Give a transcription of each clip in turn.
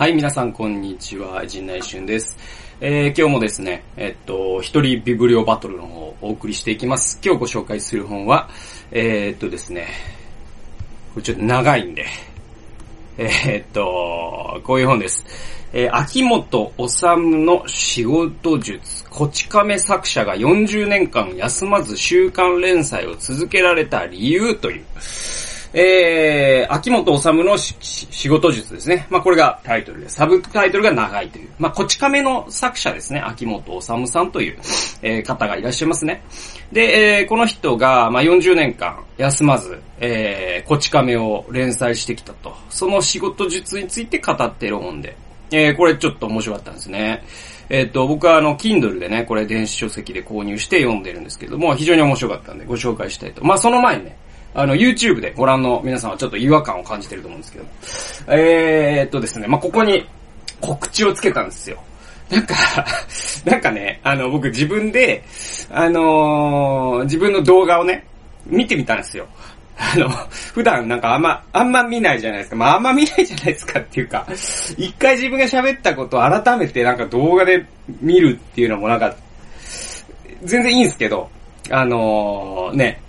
はい、皆さんこんにちは、陣内俊です。えー、今日もですね、えっと、一人ビブリオバトルの方をお送りしていきます。今日ご紹介する本は、えー、っとですね、これちょっと長いんで、えー、っと、こういう本です。えー、秋元治の仕事術。こち亀作者が40年間休まず週刊連載を続けられた理由という、えー、秋元治の仕事術ですね。まあ、これがタイトルです、サブタイトルが長いという。まあ、こち亀の作者ですね。秋元治さんという、えー、方がいらっしゃいますね。で、えー、この人が、まあ、40年間休まず、えー、こち亀を連載してきたと。その仕事術について語っている本で。えー、これちょっと面白かったんですね。えっ、と、僕はあの、Kindle でね、これ電子書籍で購入して読んでるんですけども、非常に面白かったんでご紹介したいと。まあ、その前にね、あの、YouTube でご覧の皆さんはちょっと違和感を感じてると思うんですけども。えー、っとですね、まあ、ここに告知をつけたんですよ。なんか、なんかね、あの、僕自分で、あのー、自分の動画をね、見てみたんですよ。あの、普段なんかあんま、あんま見ないじゃないですか。まああんま見ないじゃないですかっていうか、一回自分が喋ったことを改めてなんか動画で見るっていうのもなんか、全然いいんですけど、あのー、ね、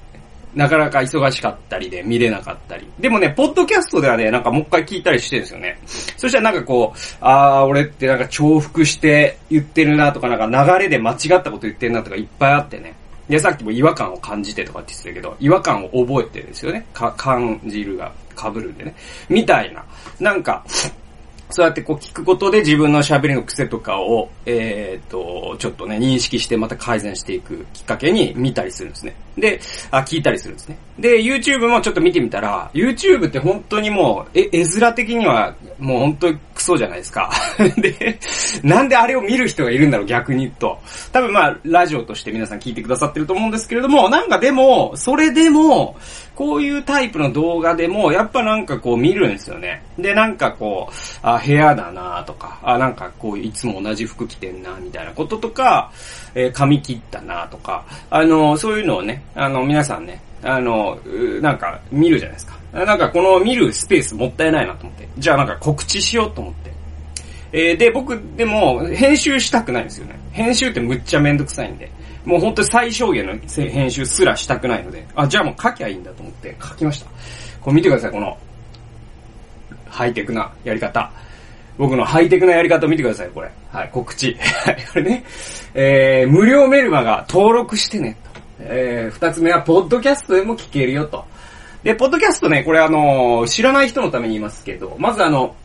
なかなか忙しかったりで見れなかったり。でもね、ポッドキャストではね、なんかもう一回聞いたりしてるんですよね。そしたらなんかこう、あー、俺ってなんか重複して言ってるなとか、なんか流れで間違ったこと言ってるなとかいっぱいあってね。で、さっきも違和感を感じてとかって言ってたけど、違和感を覚えてるんですよね。か、感じるが被るんでね。みたいな。なんか、そうやってこう聞くことで自分の喋りの癖とかを、えっ、ー、と、ちょっとね、認識してまた改善していくきっかけに見たりするんですね。で、あ、聞いたりするんですね。で、YouTube もちょっと見てみたら、YouTube って本当にもう、え、絵面的にはもう本当にクソじゃないですか。で、なんであれを見る人がいるんだろう、逆に言うと。多分まあ、ラジオとして皆さん聞いてくださってると思うんですけれども、なんかでも、それでも、こういうタイプの動画でも、やっぱなんかこう見るんですよね。で、なんかこう、あ、部屋だなとか、あ、なんかこう、いつも同じ服着てんなみたいなこととか、えー、髪切ったなとか、あの、そういうのをね、あの、皆さんね、あの、なんか見るじゃないですか。なんかこの見るスペースもったいないなと思って。じゃあなんか告知しようと思って。えー、で、僕、でも、編集したくないんですよね。編集ってむっちゃめんどくさいんで。もう本当に最小限の編集すらしたくないので、あ、じゃあもう書きゃいいんだと思って書きました。これ見てください、この、ハイテクなやり方。僕のハイテクなやり方を見てください、これ。はい、告知。はい、これね。えー、無料メルマガ登録してね、と。えー、二つ目は、ポッドキャストでも聞けるよ、と。で、ポッドキャストね、これあのー、知らない人のために言いますけど、まずあの、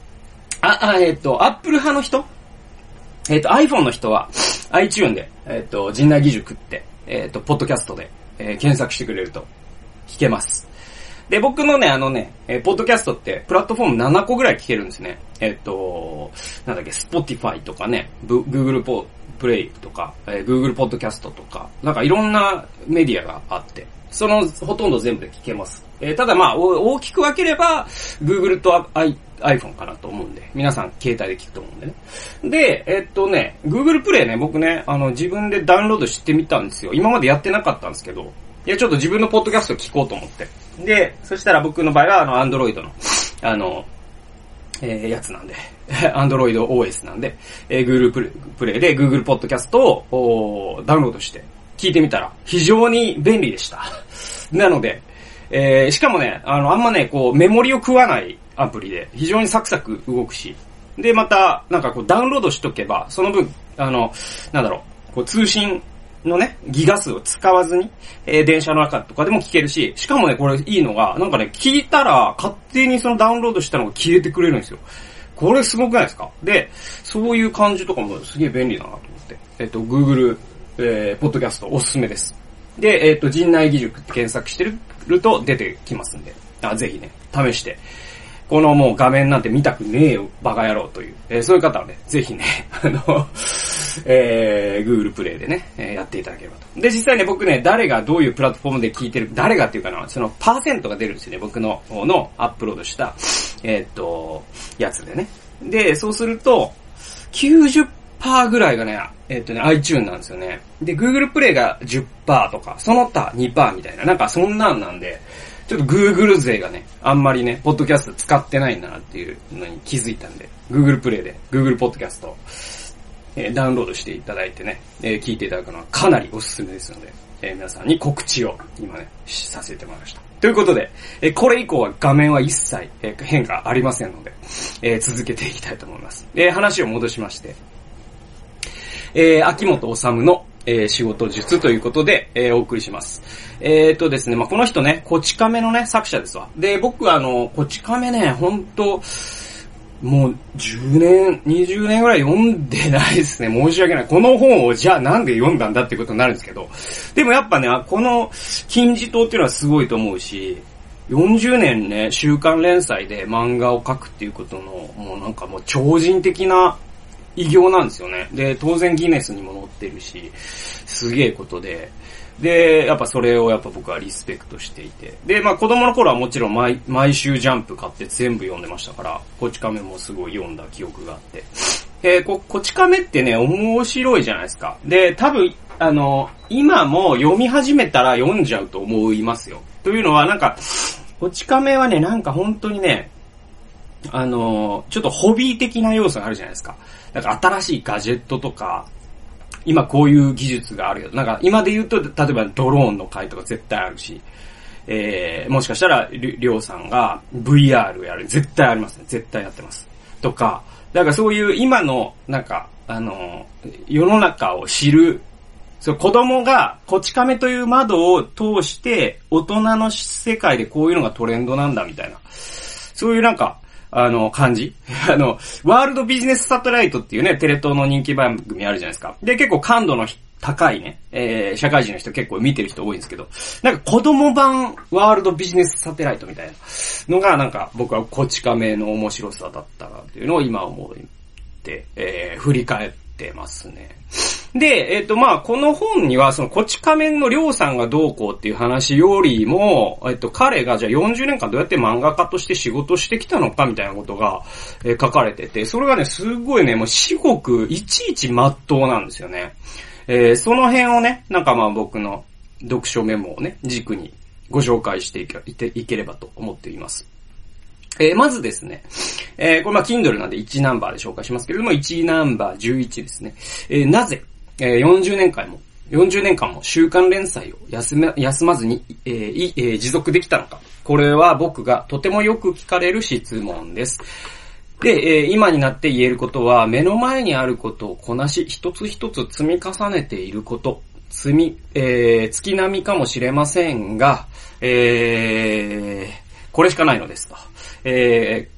あ、あえっ、ー、と、アップル派の人？えっ、ー、と、iPhone の人は、iTune で、えっ、と、陣内義塾って、えっ、と、ポッドキャストで、えー、検索してくれると、聞けます。で、僕のね、あのね、えー、ポッドキャストって、プラットフォーム7個ぐらい聞けるんですね。えっ、と、なんだっけ、Spotify とかね、Google ポプレイとか、えー、Google ポッドキャストとか、なんかいろんなメディアがあって、そのほとんど全部で聞けます。えー、ただまあ、大きく分ければ、Google と I iPhone かなと思うんで、皆さん携帯で聞くと思うんでね。で、えっとね、Google プレイね、僕ね、あの、自分でダウンロードしてみたんですよ。今までやってなかったんですけど、いや、ちょっと自分のポッドキャスト聞こうと思って。で、そしたら僕の場合は、あの、Android の、あの、えー、やつなんで、Android OS なんで、えー、Google プレプレイで Google ポッドキャストをダウンロードして聞いてみたら、非常に便利でした。なので、えー、しかもね、あの、あんまね、こう、メモリを食わないアプリで、非常にサクサク動くし、で、また、なんかこう、ダウンロードしとけば、その分、あの、なんだろう、こう、通信のね、ギガ数を使わずに、えー、電車の中とかでも聞けるし、しかもね、これいいのが、なんかね、聞いたら、勝手にそのダウンロードしたのが消えてくれるんですよ。これすごくないですか？で、そういう感じとかもすげえ便利だなと思って。えっと、Google、えー、ポッドキャストおすすめです。で、えっと、陣内義塾って検索してると出てきますんで、あ、ぜひね、試して、このもう画面なんて見たくねえよ、バカ野郎という、えー、そういう方はね、ぜひね、あの、えー、Google プレイでね、えー、やっていただければと。で、実際ね、僕ね、誰がどういうプラットフォームで聞いてる、誰がっていうかな、そのパーセントが出るんですよね、僕の方のアップロードした、えー、っと、やつでね。で、そうすると、90ぐらいがね、えっ、とね、iTune なんですよね。で、Google プレイが10%とか、その他2%みたいな、なんかそんなんなんで、ちょっと Google 勢がね、あんまりね、ポッドキャスト使ってないんだなっていうのに気づいたんで、Google プレイで Google ポッドキャストを、えー、ダウンロードしていただいてね、えー、聞いていただくのはかなりおすすめですので、えー、皆さんに告知を今ね、させてもらいました。ということで、えー、これ以降は画面は一切、えー、変化ありませんので、えー、続けていきたいと思います。えー、話を戻しまして、えー、秋元治の、えー、仕事術ということで、えー、お送りします。えー、とですね、まあ、この人ね、こち亀のね、作者ですわ。で、僕はあの、こち亀ね、ほんと、もう10年、20年ぐらい読んでないですね。申し訳ない。この本をじゃあなんで読んだんだってことになるんですけど。でもやっぱね、この金字塔っていうのはすごいと思うし、40年ね、週刊連載で漫画を描くっていうことの、もうなんかもう超人的な偉業なんですよね。で、当然ギネスにも載ってるし、すげえことで、で、やっぱそれをやっぱ僕はリスペクトしていて。で、まあ子供の頃はもちろん毎毎週ジャンプ買って全部読んでましたから、こち亀もすごい読んだ記憶があって。え、こ、こち亀ってね、面白いじゃないですか。で、多分、あの、今も読み始めたら読んじゃうと思いますよ。というのはなんか、こち亀はね、なんか本当にね、あの、ちょっとホビー的な要素があるじゃないですか。なんか新しいガジェットとか、今こういう技術があるよ。なんか今で言うと、例えばドローンの回とか絶対あるし、えー、もしかしたら、りょうさんが VR やる。絶対ありますね。絶対やってます。とか、だからそういう今の、なんか、あの、世の中を知る、そう子供が、こち亀という窓を通して、大人の世界でこういうのがトレンドなんだみたいな。そういうなんか、あの、感じ あの、ワールドビジネスサテライトっていうね、テレ東の人気番組あるじゃないですか。で、結構感度の高いね、えー、社会人の人結構見てる人多いんですけど、なんか子供版ワールドビジネスサテライトみたいなのが、なんか僕はこち亀の面白さだったなっていうのを今思って、えー、振り返ってますね。で、えっ、ー、と、まあ、この本には、その、こち亀のりょうさんがどうこうっていう話よりも、えっ、ー、と、彼がじゃあ40年間どうやって漫画家として仕事してきたのかみたいなことが、えー、書かれてて、それがね、すごいね、もう至極、いちいち真っ当なんですよね。えー、その辺をね、なんかまあ僕の読書メモをね、軸にご紹介していけいければと思っています。えー、まずですね、えー、これまあ Kindle なんで1ナンバーで紹介しますけれども、1ナンバー11ですね。えー、なぜ、えー、40年間も、40年間も週刊連載を休め、休まずに、えーえー、持続できたのか。これは僕がとてもよく聞かれる質問です。で、えー、今になって言えることは、目の前にあることをこなし、一つ一つ積み重ねていること、積み、えー、月並みかもしれませんが、えー、これしかないのですと。え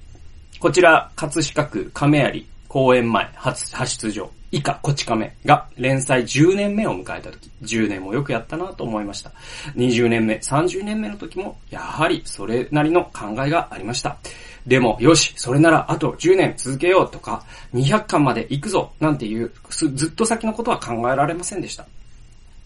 ー、こちら、葛飾区亀有公演前初、発出場。以下、こち亀が連載10年目を迎えた時、10年もよくやったなと思いました。20年目、30年目の時も、やはりそれなりの考えがありました。でも、よし、それならあと10年続けようとか、200巻まで行くぞ、なんていう、ずっと先のことは考えられませんでした。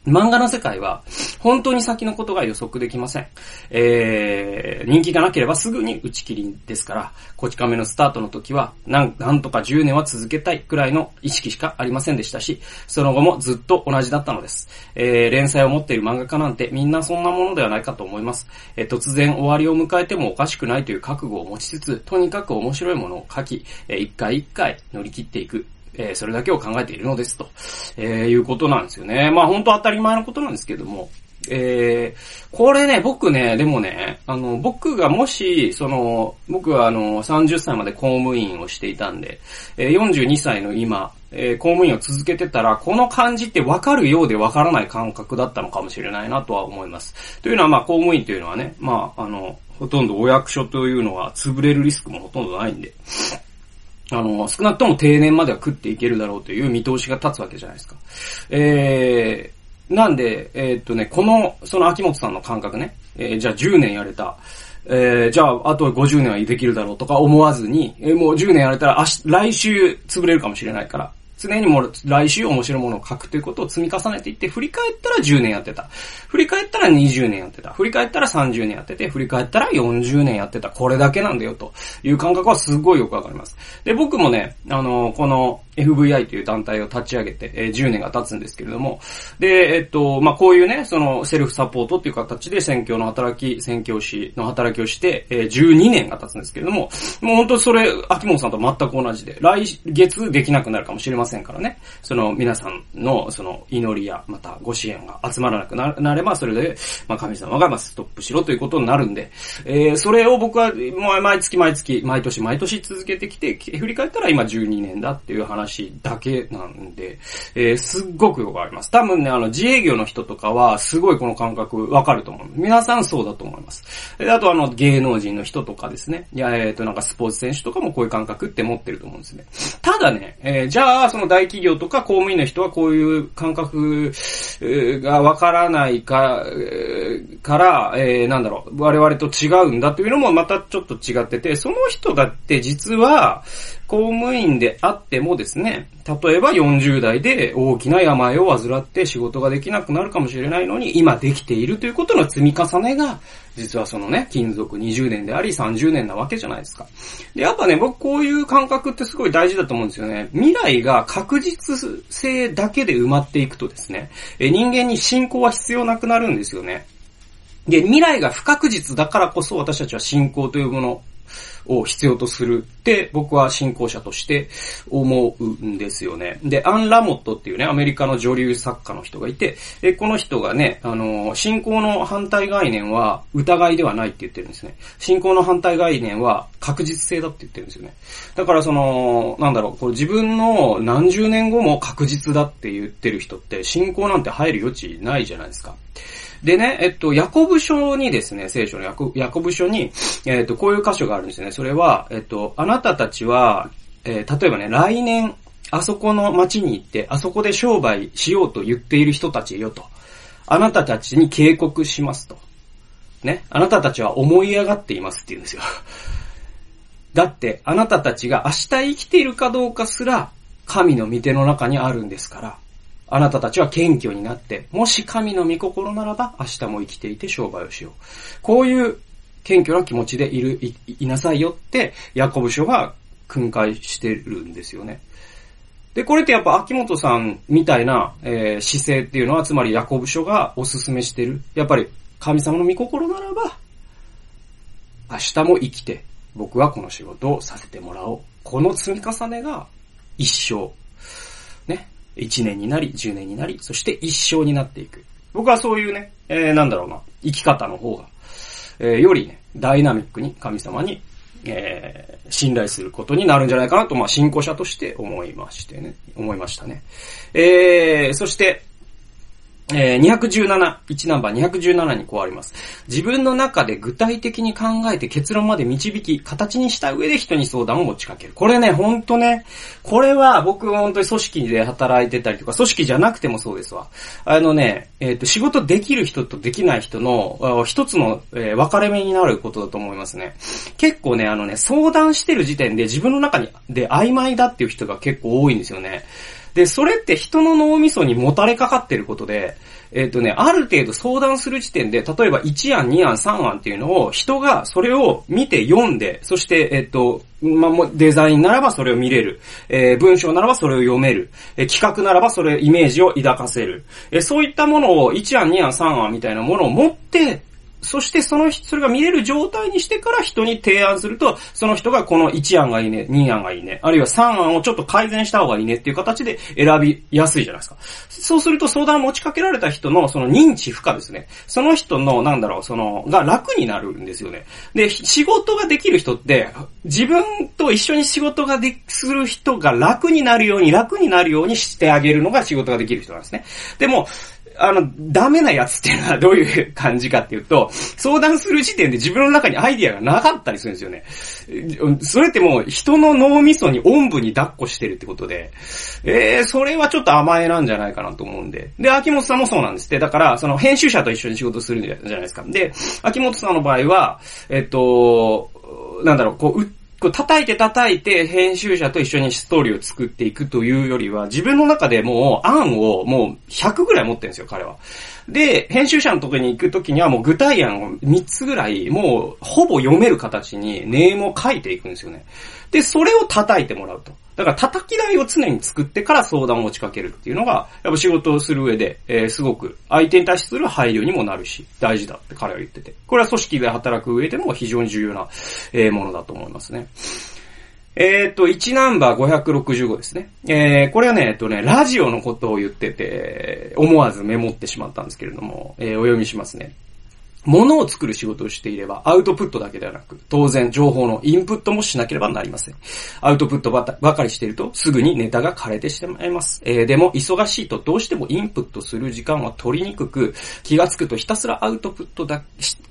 漫画の世界は、本当に先のことが予測できません。えー、人気がなければすぐに打ち切りですから、こち亀のスタートの時は、なん、なんとか10年は続けたいくらいの意識しかありませんでしたし、その後もずっと同じだったのです。えー、連載を持っている漫画家なんてみんなそんなものではないかと思います。えー、突然終わりを迎えてもおかしくないという覚悟を持ちつつ、とにかく面白いものを書き、えー、一回一回乗り切っていく。えー、それだけを考えているのですと、えー、いうことなんですよね。まあ本当当たり前のことなんですけども、えー、これね、僕ね、でもね、あの、僕がもし、その、僕はあの、30歳まで公務員をしていたんで、えー、42歳の今、えー、公務員を続けてたら、この感じってわかるようでわからない感覚だったのかもしれないなとは思います。というのは、まあ、公務員というのはね、まあ、あの、ほとんどお役所というのは潰れるリスクもほとんどないんで、あの、少なくとも定年までは食っていけるだろうという見通しが立つわけじゃないですか。えー、なんで、えー、っとね、この、その秋元さんの感覚ね、えー、じゃあ10年やれた。えー、じゃあ、あと50年はできるだろうとか思わずに、えー、もう10年やれたら、明日、来週潰れるかもしれないから、常にもう来週面白いものを書くということを積み重ねていって、振り返ったら10年やってた。振り返ったら20年やってた。振り返ったら30年やってて、振り返ったら40年やってた。これだけなんだよという感覚はすごいよくわかります。で、僕もね、あの、この、FVI という団体を立ち上げて、えー、10年が経つんですけれども、で、えっと、まあ、こういうね、その、セルフサポートっていう形で宣教の働き、宣教師の働きをして、えー、12年が経つんですけれども、もう本当それ、秋元さんと全く同じで、来月できなくなるかもしれませんからね、その、皆さんの、その、祈りや、また、ご支援が集まらなくなれば、それで、まあ、神様が、まストップしろということになるんで、えー、それを僕は、もう毎月毎月、毎年毎年続けてきて、振り返ったら今12年だっていう話話だけなんで、えー、すっごくよくわかります。多分ね、あの、自営業の人とかは、すごいこの感覚わかると思う。皆さんそうだと思います。であとあの、芸能人の人とかですね。いや、えっ、ー、と、なんかスポーツ選手とかもこういう感覚って持ってると思うんですね。ただね、えー、じゃあ、その大企業とか公務員の人はこういう感覚がわからないか、から、えー、なんだろう、我々と違うんだというのもまたちょっと違ってて、その人だって実は、公務員であってもですね、例えば40代で大きな病を患って仕事ができなくなるかもしれないのに、今できているということの積み重ねが、実はそのね、勤続20年であり30年なわけじゃないですか。で、やっぱね、僕こういう感覚ってすごい大事だと思うんですよね。未来が確実性だけで埋まっていくとですね、人間に信仰は必要なくなるんですよね。で、未来が不確実だからこそ私たちは信仰というものを必要とするって僕は信仰者として思うんですよね。で、アン・ラモットっていうね、アメリカの女流作家の人がいて、えこの人がね、あの、信仰の反対概念は疑いではないって言ってるんですね。信仰の反対概念は確実性だって言ってるんですよね。だからその、なんだろう、これ自分の何十年後も確実だって言ってる人って信仰なんて入る余地ないじゃないですか。でね、えっと、ヤコブ書にですね、聖書のヤコヤコブ書に、えっと、こういう箇所があるんですよね。それは、えっと、あなたたちは、えー、例えばね、来年、あそこの町に行って、あそこで商売しようと言っている人たちよと。あなたたちに警告しますと。ね。あなたたちは思い上がっていますって言うんですよ。だって、あなたたちが明日生きているかどうかすら、神の御手の中にあるんですから、あなたたちは謙虚になって、もし神の御心ならば明日も生きていて商売をしよう。こういう謙虚な気持ちでいる、い、いなさいよって、ヤコブ書が訓戒してるんですよね。で、これってやっぱ秋元さんみたいな、えー、姿勢っていうのは、つまりヤコブ書がおすすめしてる。やっぱり神様の御心ならば、明日も生きて、僕はこの仕事をさせてもらおう。この積み重ねが一生、1年になり、10年になり、そして一生になっていく。僕はそういうね、えー、なんだろうな、生き方の方が、えー、よりね、ダイナミックに神様に、えー、信頼することになるんじゃないかなと、まあ、信仰者として思いましてね、思いましたね。えー、そして、えー、217、1ナンバー217にこうあります。自分の中で具体的に考えて結論まで導き、形にした上で人に相談を持ちかける。これね、ほんとね、これは僕は本当に組織で働いてたりとか、組織じゃなくてもそうですわ。あのね、えっ、ー、と、仕事できる人とできない人の一つの、えー、分かれ目になることだと思いますね。結構ね、あのね、相談してる時点で自分の中にで曖昧だっていう人が結構多いんですよね。で、それって人の脳みそにもたれかかってることで、えっ、ー、とね、ある程度相談する時点で、例えば1案、2案、3案っていうのを人がそれを見て読んで、そして、えっ、ー、と、まあ、デザインならばそれを見れる。えー、文章ならばそれを読める。えー、企画ならばそれ、イメージを抱かせる。えー、そういったものを1案、2案、3案みたいなものを持って、そしてその、それが見れる状態にしてから人に提案すると、その人がこの1案がいいね、2案がいいね、あるいは3案をちょっと改善した方がいいねっていう形で選びやすいじゃないですか。そうすると相談を持ちかけられた人のその認知負荷ですね。その人の、なんだろう、その、が楽になるんですよね。で、仕事ができる人って、自分と一緒に仕事がでする人が楽になるように、楽になるようにしてあげるのが仕事ができる人なんですね。でも、あの、ダメなやつっていうのはどういう感じかっていうと、相談する時点で自分の中にアイディアがなかったりするんですよね。それってもう人の脳みそにおんぶに抱っこしてるってことで、えー、それはちょっと甘えなんじゃないかなと思うんで。で、秋元さんもそうなんですって。だから、その編集者と一緒に仕事するんじゃないですか。で、秋元さんの場合は、えっと、なんだろう、こう、こう叩いて叩いて編集者と一緒にストーリーを作っていくというよりは、自分の中でもう案をもう100ぐらい持ってるんですよ、彼は。で、編集者のとこに行くときにはもう具体案を3つぐらい、もうほぼ読める形にネームを書いていくんですよね。で、それを叩いてもらうと。だから叩き台を常に作ってから相談を持ちかけるっていうのが、やっぱ仕事をする上で、えー、すごく相手に対する配慮にもなるし、大事だって彼は言ってて。これは組織で働く上でも非常に重要な、えー、ものだと思いますね。えっ、と、1ナンバー565ですね。えー、これはね、えっとね、ラジオのことを言ってて、思わずメモってしまったんですけれども、えー、お読みしますね。物を作る仕事をしていれば、アウトプットだけではなく、当然情報のインプットもしなければなりません。アウトプットばかりしていると、すぐにネタが枯れてしまいます。えー、でも、忙しいとどうしてもインプットする時間は取りにくく、気がつくとひたすらアウトプットだ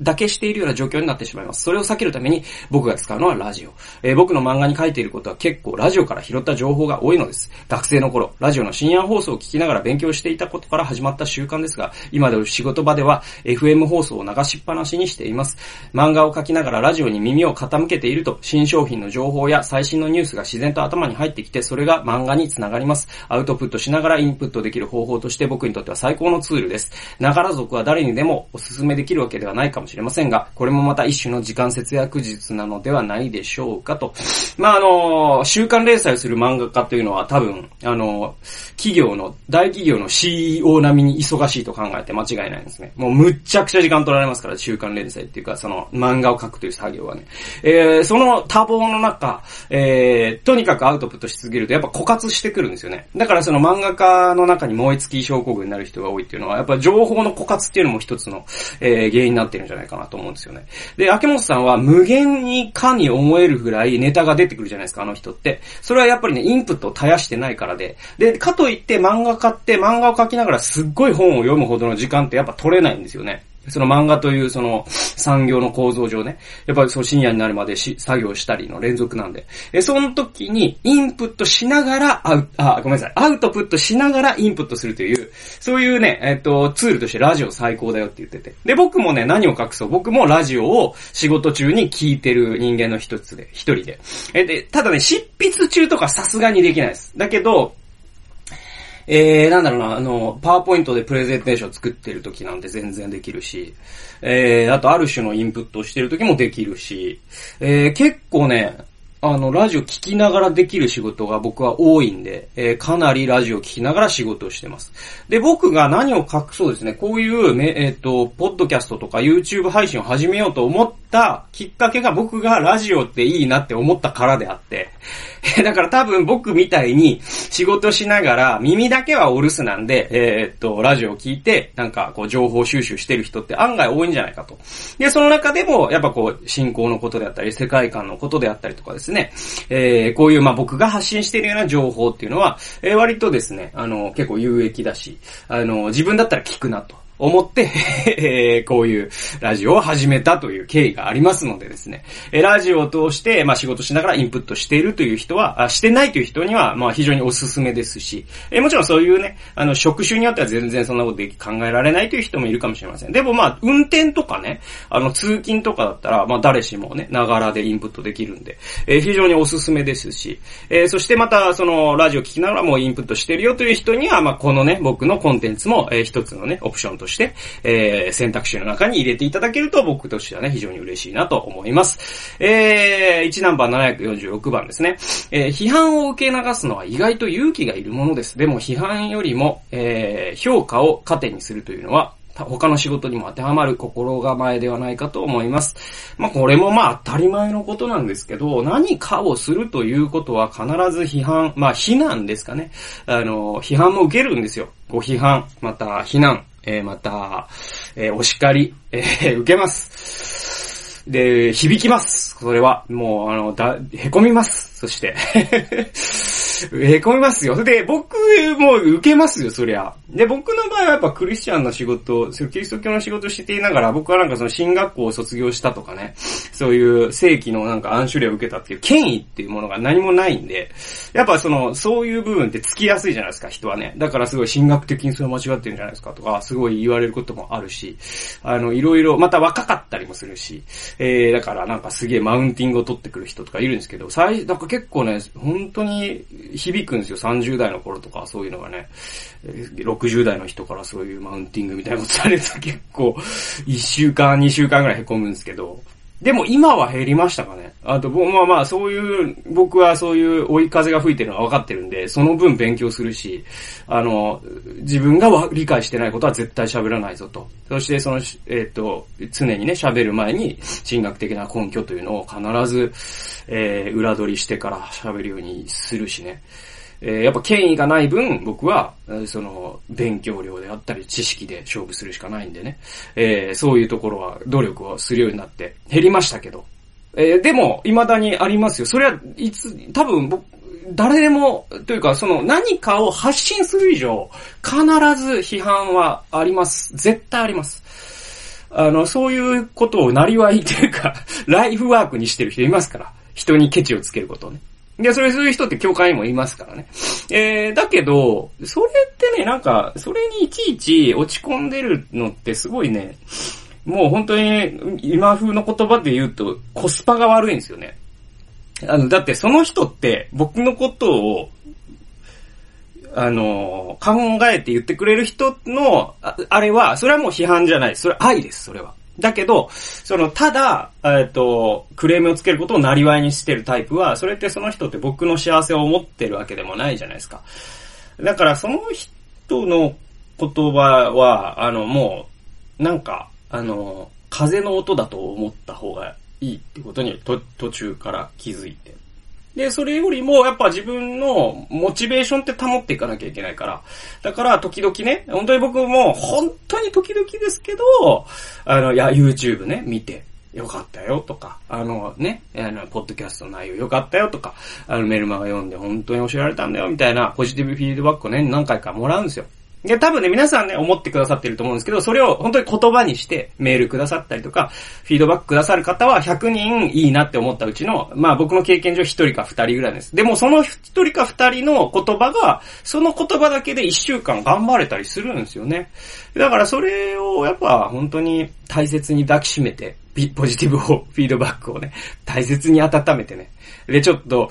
だけしているような状況になってしまいます。それを避けるために、僕が使うのはラジオ。えー、僕の漫画に書いていることは結構ラジオから拾った情報が多いのです。学生の頃、ラジオの深夜放送を聞きながら勉強していたことから始まった習慣ですが、今で仕事場では FM 放送を流しっぱなしにしています。漫画を描きながらラジオに耳を傾けていると、新商品の情報や最新のニュースが自然と頭に入ってきて、それが漫画につながります。アウトプットしながらインプットできる方法として僕にとっては最高のツールです。ながら族は誰にでもおすすめできるわけではないかもしれませんが、これもまた一種の時間節約術なのではないでしょうかと。まあ、あの、週刊連載する漫画家というのは多分、あの、企業の、大企業の CEO 並みに忙しいと考えて間違いないですね。もうむっちゃくちゃ時間取られますますから、週刊連載っていうか、その漫画を描くという作業はね。えー、その多忙の中、えー、とにかくアウトプットし続けるとやっぱ枯渇してくるんですよね。だからその漫画家の中に燃え尽き症候群になる人が多いっていうのは、やっぱ情報の枯渇っていうのも一つの、えー、原因になってるんじゃないかなと思うんですよね。で、秋元さんは無限にかに思えるぐらいネタが出てくるじゃないですか、あの人って。それはやっぱりね、インプットを絶やしてないからで。で、かといって漫画家って漫画を描きながらすっごい本を読むほどの時間ってやっぱ取れないんですよね。その漫画というその産業の構造上ね、やっぱりそう深夜になるまでし作業したりの連続なんで。え、その時にインプットしながらアウ、あ、ごめんなさい、アウトプットしながらインプットするという、そういうね、えっと、ツールとしてラジオ最高だよって言ってて。で、僕もね、何を隠そう、僕もラジオを仕事中に聞いてる人間の一つで、一人で。え、で、ただね、執筆中とかさすがにできないです。だけど、えー、なんだろうな、あの、パワーポイントでプレゼンテーション作ってる時なんて全然できるし、えー、あとある種のインプットをしてる時もできるし、えー、結構ね、あの、ラジオ聞きながらできる仕事が僕は多いんで、えー、かなりラジオ聞きながら仕事をしてます。で、僕が何を隠そうですね、こういう、えっ、ー、と、ポッドキャストとか YouTube 配信を始めようと思ったきっかけが僕がラジオっていいなって思ったからであって、だから多分僕みたいに仕事しながら耳だけはお留守なんで、え、っと、ラジオを聞いて、なんかこう情報収集してる人って案外多いんじゃないかと。で、その中でも、やっぱこう、信仰のことであったり、世界観のことであったりとかですね、ねえー、こういうまあ僕が発信しているような情報っていうのは、えー、割とですね、あの、結構有益だし、あの、自分だったら聞くなと。思って えこういうラジオを始めたという経緯がありますのでですね、えラジオを通して、まあ仕事しながらインプットしているという人は、あしてないという人には、まあ非常におすすめですし、えもちろんそういうね、あの、職種によっては全然そんなこと考えられないという人もいるかもしれません。でもまあ、運転とかね、あの、通勤とかだったら、まあ誰しもね、ながらでインプットできるんで、え非常におすすめですし、えそしてまた、その、ラジオ聞きながらもインプットしてるよという人には、まあこのね、僕のコンテンツも、え一つのね、オプションとして、してえー、選択肢の中に入れていただけると僕としてはね、非常に嬉しいなと思います。えー、1ナンバー746番ですね。えー、批判を受け流すのは意外と勇気がいるものです。でも批判よりも、えー、評価を糧にするというのは、他の仕事にも当てはまる心構えではないかと思います。まあこれもまあ当たり前のことなんですけど、何かをするということは必ず批判、まあ非難ですかね。あの、批判も受けるんですよ。ご批判、また非難、えー、また、えー、お叱り、えー、受けます。で、響きます。それは、もう、あの、だ、凹みます。そして へこみますよ。で、僕も受けますよ、そりゃ。で、僕の場合はやっぱクリスチャンの仕事、キリスト教の仕事していながら、僕はなんかその進学校を卒業したとかね、そういう正規のなんか暗種例を受けたっていう権威っていうものが何もないんで、やっぱその、そういう部分ってつきやすいじゃないですか、人はね。だからすごい進学的にそれ間違ってるんじゃないですかとか、すごい言われることもあるし、あの、いろいろ、また若かったりもするし、えー、だからなんかすげえマウンティングを取ってくる人とかいるんですけど、最、なんか結構ね、本当に響くんですよ、30代の頃とか、そういうのがね。60代の人からそういうマウンティングみたいなことされると結構、1週間、2週間ぐらい凹むんですけど、でも今は減りましたかね。あと、まあまあ、そういう、僕はそういう追い風が吹いてるのは分かってるんで、その分勉強するし、あの、自分が理解してないことは絶対喋らないぞと。そしてその、えっ、ー、と、常にね、喋る前に、進学的な根拠というのを必ず、えー、裏取りしてから喋るようにするしね。えー、やっぱ権威がない分、僕は、その、勉強量であったり、知識で勝負するしかないんでね。えー、そういうところは努力をするようになって減りましたけど。えー、でも、未だにありますよ。それは、いつ、多分僕、誰でも、というか、その何かを発信する以上、必ず批判はあります。絶対あります。あの、そういうことをなりわいというか、ライフワークにしてる人いますから。人にケチをつけることをね。で、それ、そういう人って教会にもいますからね。えー、だけど、それってね、なんか、それにいちいち落ち込んでるのってすごいね、もう本当に、今風の言葉で言うと、コスパが悪いんですよね。あの、だってその人って僕のことを、あの、考えて言ってくれる人の、ああれは、それはもう批判じゃない。それ愛です、それは。だけど、その、ただ、えっ、と、クレームをつけることをなりわいにしてるタイプは、それってその人って僕の幸せを思ってるわけでもないじゃないですか。だから、その人の言葉は、あの、もう、なんか、あの、風の音だと思った方がいいってことに、と、途中から気づいて。で、それよりも、やっぱ自分のモチベーションって保っていかなきゃいけないから。だから、時々ね、本当に僕も、本当に時々ですけど、あの、いや、YouTube ね、見て、よかったよとか、あのね、あの、ポッドキャストの内容よかったよとか、あのメルマガ読んで本当に教えられたんだよみたいなポジティブフィードバックをね、何回かもらうんですよ。いや、多分ね、皆さんね、思ってくださってると思うんですけど、それを本当に言葉にしてメールくださったりとか、フィードバックくださる方は100人いいなって思ったうちの、まあ僕の経験上1人か2人ぐらいです。でもその1人か2人の言葉が、その言葉だけで1週間頑張れたりするんですよね。だからそれをやっぱ本当に大切に抱きしめて、ポジティブを、フィードバックをね、大切に温めてね。で、ちょっと、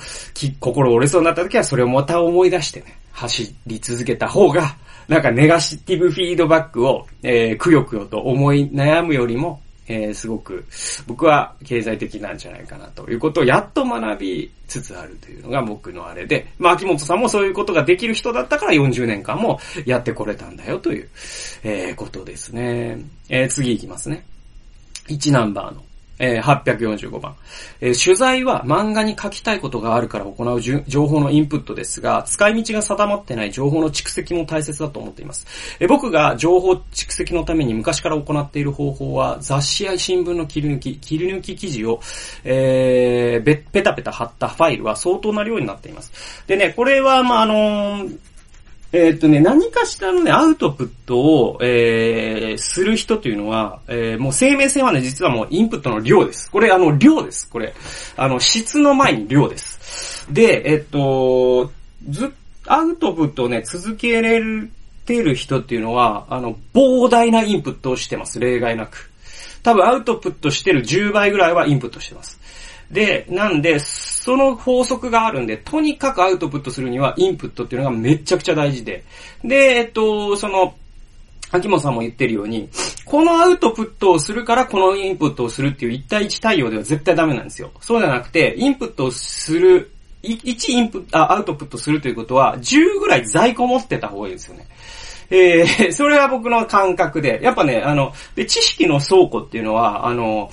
心折れそうになった時はそれをまた思い出してね、走り続けた方が、なんかネガシティブフィードバックを、えー、くよくよと思い悩むよりも、えー、すごく、僕は経済的なんじゃないかなということをやっと学びつつあるというのが僕のあれで、まあ、秋元さんもそういうことができる人だったから40年間もやってこれたんだよという、えー、ことですね。えー、次行きますね。1ナンバーのえー、845番、えー、取材は漫画に書きたいことがあるから行う情報のインプットですが、使い道が定まってない情報の蓄積も大切だと思っています。えー、僕が情報蓄積のために昔から行っている方法は、雑誌や新聞の切り抜き、切り抜き記事を、えー、ペタペタ貼ったファイルは相当な量になっています。でね、これは、まあ、あのーえー、っとね、何かしらのね、アウトプットを、えー、する人というのは、えー、もう生命線はね、実はもうインプットの量です。これ、あの、量です。これ。あの、質の前に量です。で、えー、っと、ずアウトプットをね、続けれてる人っていうのは、あの、膨大なインプットをしてます。例外なく。多分アウトプットしてる10倍ぐらいはインプットしてます。で、なんで、その法則があるんで、とにかくアウトプットするにはインプットっていうのがめちゃくちゃ大事で。で、えっと、その、秋元さんも言ってるように、このアウトプットをするからこのインプットをするっていう1対1対応では絶対ダメなんですよ。そうじゃなくて、インプットをする、1インプット、あ、アウトプットするということは、10ぐらい在庫持ってた方がいいですよね。えー、それは僕の感覚で、やっぱね、あの、で、知識の倉庫っていうのは、あの、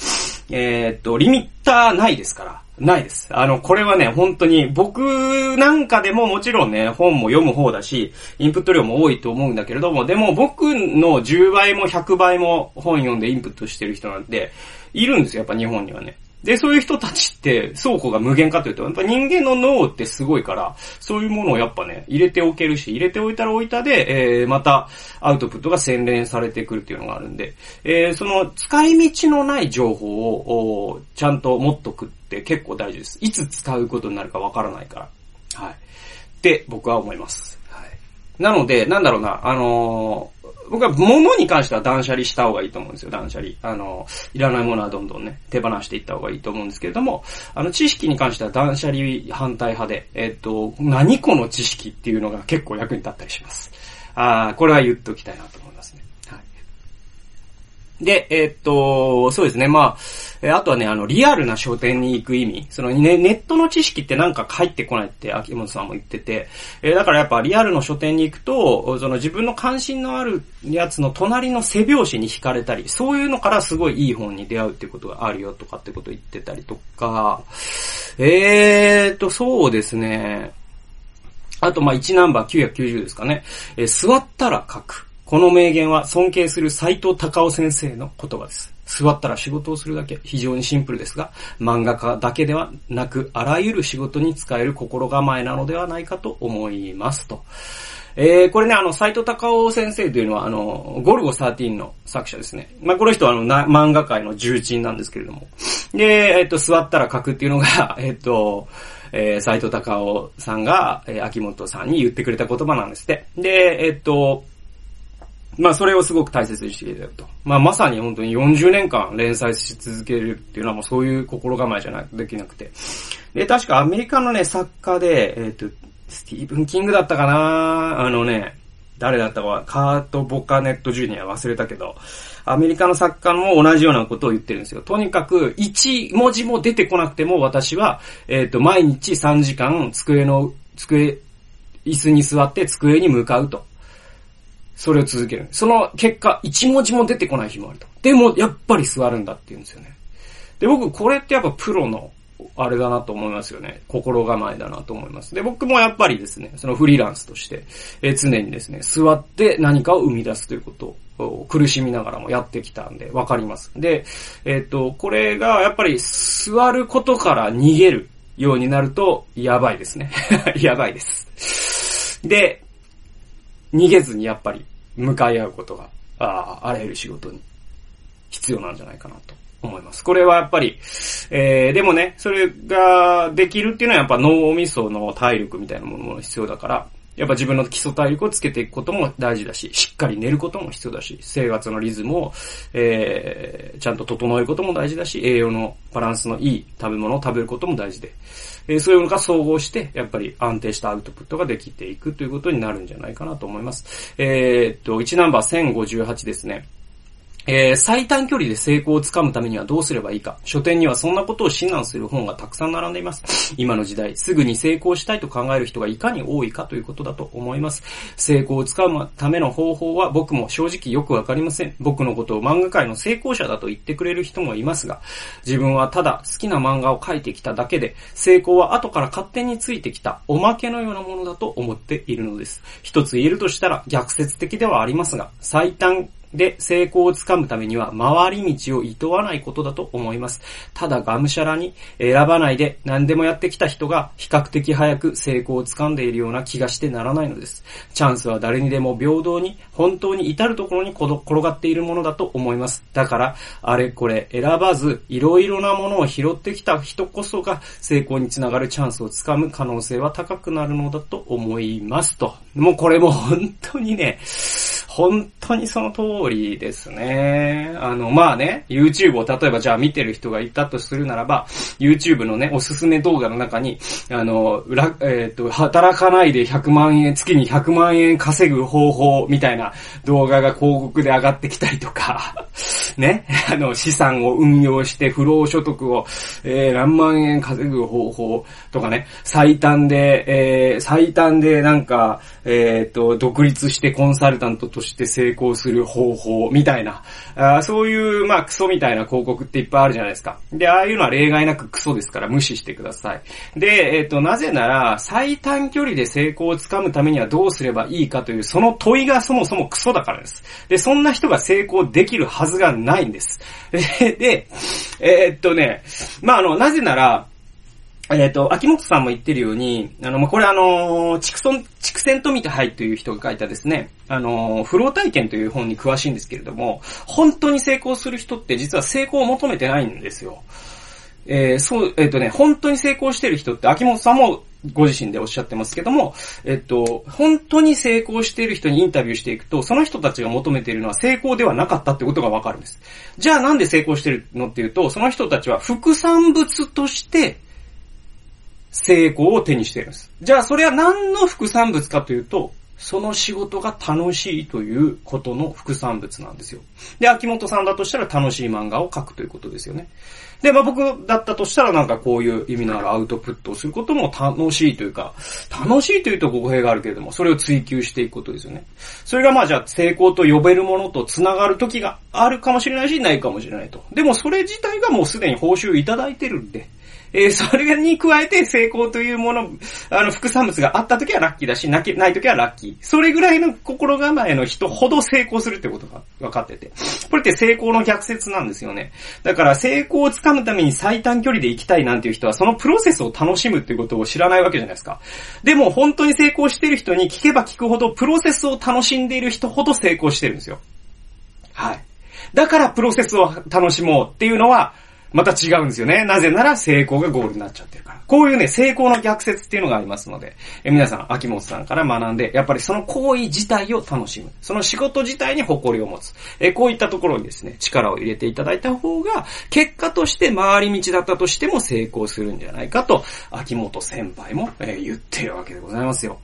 えー、っと、リミッターないですから。ないです。あの、これはね、本当に、僕なんかでももちろんね、本も読む方だし、インプット量も多いと思うんだけれども、でも僕の10倍も100倍も本読んでインプットしてる人なんて、いるんですよ、やっぱ日本にはね。で、そういう人たちって倉庫が無限かというと、やっぱ人間の脳ってすごいから、そういうものをやっぱね、入れておけるし、入れておいたらおいたで、えー、またアウトプットが洗練されてくるっていうのがあるんで、えー、その使い道のない情報を、ちゃんと持っとくって結構大事です。いつ使うことになるかわからないから。はい。って僕は思います。なので、なんだろうな、あのー僕は物に関しては断捨離した方がいいと思うんですよ、断捨離。あの、いらないものはどんどんね、手放していった方がいいと思うんですけれども、あの、知識に関しては断捨離反対派で、えっと、何この知識っていうのが結構役に立ったりします。ああ、これは言っときたいなと。で、えー、っと、そうですね、まあ、えあとはね、あの、リアルな書店に行く意味。そのね、ネットの知識ってなんか入ってこないって秋元さんも言ってて、えー、だからやっぱリアルの書店に行くと、その自分の関心のあるやつの隣の背表紙に惹かれたり、そういうのからすごいいい本に出会うっていうことがあるよとかってこと言ってたりとか、えーと、そうですね。あと、ま、1ナンバー990ですかね。えー、座ったら書く。この名言は尊敬する斎藤隆夫先生の言葉です。座ったら仕事をするだけ。非常にシンプルですが、漫画家だけではなく、あらゆる仕事に使える心構えなのではないかと思いますと。えー、これね、あの、斎藤隆夫先生というのは、あの、ゴルゴ13の作者ですね。まあ、この人はあの、漫画界の重鎮なんですけれども。で、えっ、と、座ったら書くっていうのが、えっ、と、えー、斎藤隆夫さんが、えー、秋元さんに言ってくれた言葉なんですって。で、えっ、と、まあそれをすごく大切にしていただくと。まあまさに本当に40年間連載し続けるっていうのはもうそういう心構えじゃないとできなくて。で、確かアメリカのね、作家で、えっ、ー、と、スティーブン・キングだったかな？あのね、誰だったかは、カート・ボカネット・ジュニア忘れたけど、アメリカの作家も同じようなことを言ってるんですよ。とにかく、1文字も出てこなくても私は、えっ、ー、と、毎日3時間、机の、机、椅子に座って机に向かうと。それを続ける。その結果、一文字も出てこない日もあると。でも、やっぱり座るんだって言うんですよね。で、僕、これってやっぱプロの、あれだなと思いますよね。心構えだなと思います。で、僕もやっぱりですね、そのフリーランスとして、え常にですね、座って何かを生み出すということを苦しみながらもやってきたんで、わかります。で、えっ、ー、と、これがやっぱり座ることから逃げるようになると、やばいですね。やばいです。で、逃げずにやっぱり向かい合うことが、ああらゆる仕事に必要なんじゃないかなと思います。これはやっぱり、えー、でもね、それができるっていうのはやっぱ脳みその体力みたいなものも必要だから、やっぱ自分の基礎体力をつけていくことも大事だし、しっかり寝ることも必要だし、生活のリズムを、えー、ちゃんと整えることも大事だし、栄養のバランスのいい食べ物を食べることも大事で、えー、そういうのが総合して、やっぱり安定したアウトプットができていくということになるんじゃないかなと思います。えー、っと、1ナンバー1058ですね。えー、最短距離で成功をつかむためにはどうすればいいか。書店にはそんなことを指南する本がたくさん並んでいます。今の時代、すぐに成功したいと考える人がいかに多いかということだと思います。成功をつかむための方法は僕も正直よくわかりません。僕のことを漫画界の成功者だと言ってくれる人もいますが、自分はただ好きな漫画を描いてきただけで、成功は後から勝手についてきたおまけのようなものだと思っているのです。一つ言えるとしたら逆説的ではありますが、最短で成功をつかむためには回り道を厭わないことだと思います。ただがむしゃらに選ばないで何でもやってきた人が比較的早く成功をつかんでいるような気がしてならないのです。チャンスは誰にでも平等に本当に至るところに転がっているものだと思います。だからあれこれ選ばずいろいろなものを拾ってきた人こそが成功につながるチャンスをつかむ可能性は高くなるのだと思いますと。もうこれも本当にね、本当にその通りですね。あの、まあね、YouTube を例えばじゃあ見てる人がいたとするならば、YouTube のね、おすすめ動画の中に、あの、えっ、ー、と、働かないで100万円、月に100万円稼ぐ方法みたいな動画が広告で上がってきたりとか、ね、あの、資産を運用して不労所得を、えー、何万円稼ぐ方法とかね、最短で、えー、最短でなんか、えっ、ー、と、独立してコンサルタントとして成功する方法みたいな、あそういう、まあ、クソみたいな広告っていっぱいあるじゃないですか。で、ああいうのは例外なくクソですから無視してください。で、えっ、ー、と、なぜなら、最短距離で成功をつかむためにはどうすればいいかという、その問いがそもそもクソだからです。で、そんな人が成功できるはずがないんです。で、えー、っとね、まあ、あの、なぜなら、えっ、ー、と、秋元さんも言ってるように、あの、まこれあの、畜村、畜船と見てはいという人が書いたですね、あの、フロー体験という本に詳しいんですけれども、本当に成功する人って実は成功を求めてないんですよ。えー、そう、えっ、ー、とね、本当に成功してる人って、秋元さんもご自身でおっしゃってますけども、えっと、本当に成功している人にインタビューしていくと、その人たちが求めているのは成功ではなかったってことがわかるんです。じゃあなんで成功してるのっていうと、その人たちは副産物として成功を手にしているんです。じゃあそれは何の副産物かというと、その仕事が楽しいということの副産物なんですよ。で、秋元さんだとしたら楽しい漫画を描くということですよね。で、まあ僕だったとしたらなんかこういう意味のあるアウトプットをすることも楽しいというか、楽しいというと語弊があるけれども、それを追求していくことですよね。それがまあじゃあ成功と呼べるものと繋がる時があるかもしれないし、ないかもしれないと。でもそれ自体がもうすでに報酬いただいてるんで、えー、それに加えて成功というもの、あの、副産物があった時はラッキーだし、なきない時はラッキー。それぐらいの心構えの人ほど成功するってことが分かってて。これって成功の逆説なんですよね。だから成功をつかむために最短距離で行きたいなんていう人は、そのプロセスを楽しむっていうことを知らないわけじゃないですか。でも本当に成功してる人に聞けば聞くほど、プロセスを楽しんでいる人ほど成功してるんですよ。はい。だからプロセスを楽しもうっていうのは、また違うんですよね。なぜなら成功がゴールになっちゃってるから。こういうね、成功の逆説っていうのがありますので、え皆さん、秋元さんから学んで、やっぱりその行為自体を楽しむ。その仕事自体に誇りを持つ。えこういったところにですね、力を入れていただいた方が、結果として回り道だったとしても成功するんじゃないかと、秋元先輩も、え、言ってるわけでございますよ。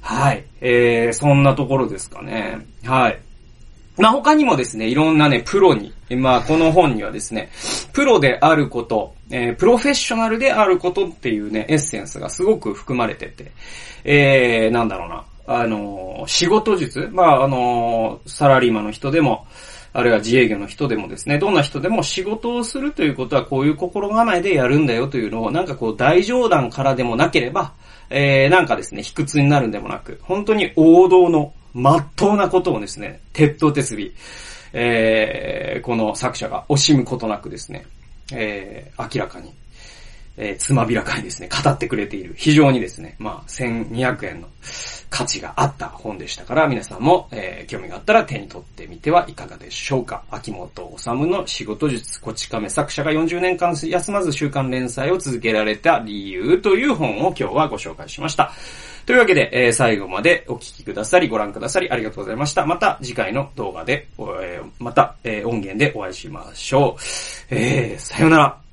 はい。えー、そんなところですかね。はい。まあ、他にもですね、いろんなね、プロに、まあ、この本にはですね、プロであること、えー、プロフェッショナルであることっていうね、エッセンスがすごく含まれてて、えー、なんだろうな、あのー、仕事術まあ、あのー、サラリーマンの人でも、あるいは自営業の人でもですね、どんな人でも仕事をするということはこういう心構えでやるんだよというのを、なんかこう大冗談からでもなければ、えー、なんかですね、卑屈になるんでもなく、本当に王道の真っ当なことをですね、鉄頭鉄尾、えー、この作者が惜しむことなくですね、えー、明らかに、えー、つまびらかにですね、語ってくれている、非常にですね、まあ、1200円の価値があった本でしたから、皆さんも、えー、興味があったら手に取ってみてはいかがでしょうか。秋元治の仕事術、こち亀作者が40年間休まず週刊連載を続けられた理由という本を今日はご紹介しました。というわけで、えー、最後までお聞きくださり、ご覧くださりありがとうございました。また次回の動画で、えー、また、えー、音源でお会いしましょう。えー、さよなら。